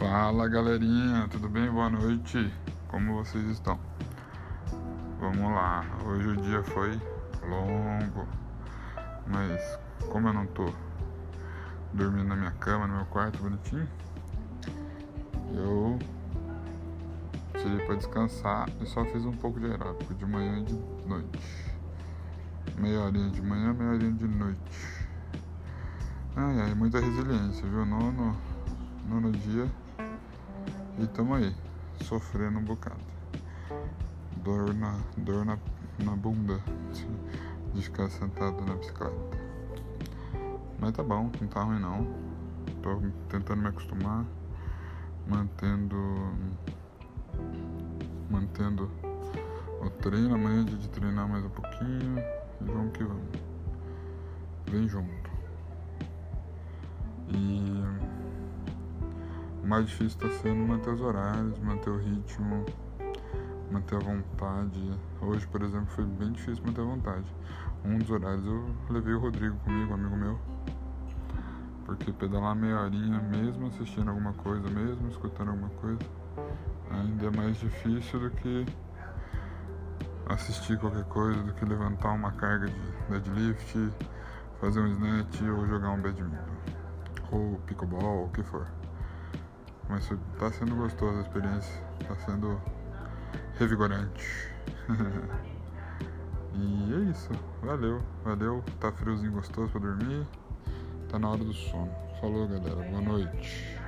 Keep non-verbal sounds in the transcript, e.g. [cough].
Fala galerinha, tudo bem? Boa noite, como vocês estão? Vamos lá, hoje o dia foi longo, mas como eu não tô dormindo na minha cama, no meu quarto bonitinho, eu tirei pra descansar e só fiz um pouco de aeróbico de manhã e de noite. Meia horinha de manhã, meia horinha de noite. Ai ai, muita resiliência, viu? Nono, nono dia e tamo aí, sofrendo um bocado. Dor na, dor na, na bunda de ficar sentado na bicicleta. Mas tá bom, não tá ruim não. Tô tentando me acostumar, mantendo. Mantendo o treino, amanhã é de treinar mais um pouquinho e vamos que vamos. Vem junto. E mais difícil está sendo manter os horários, manter o ritmo, manter a vontade. Hoje, por exemplo, foi bem difícil manter a vontade. Um dos horários eu levei o Rodrigo comigo, amigo meu. Porque pedalar meia horinha, mesmo assistindo alguma coisa, mesmo escutando alguma coisa, ainda é mais difícil do que assistir qualquer coisa, do que levantar uma carga de deadlift, fazer um snatch ou jogar um badminton. Ou pickleball, o que for. Mas tá sendo gostosa a experiência, tá sendo revigorante. [laughs] e é isso, valeu, valeu, tá friozinho gostoso pra dormir, tá na hora do sono. Falou galera, boa noite.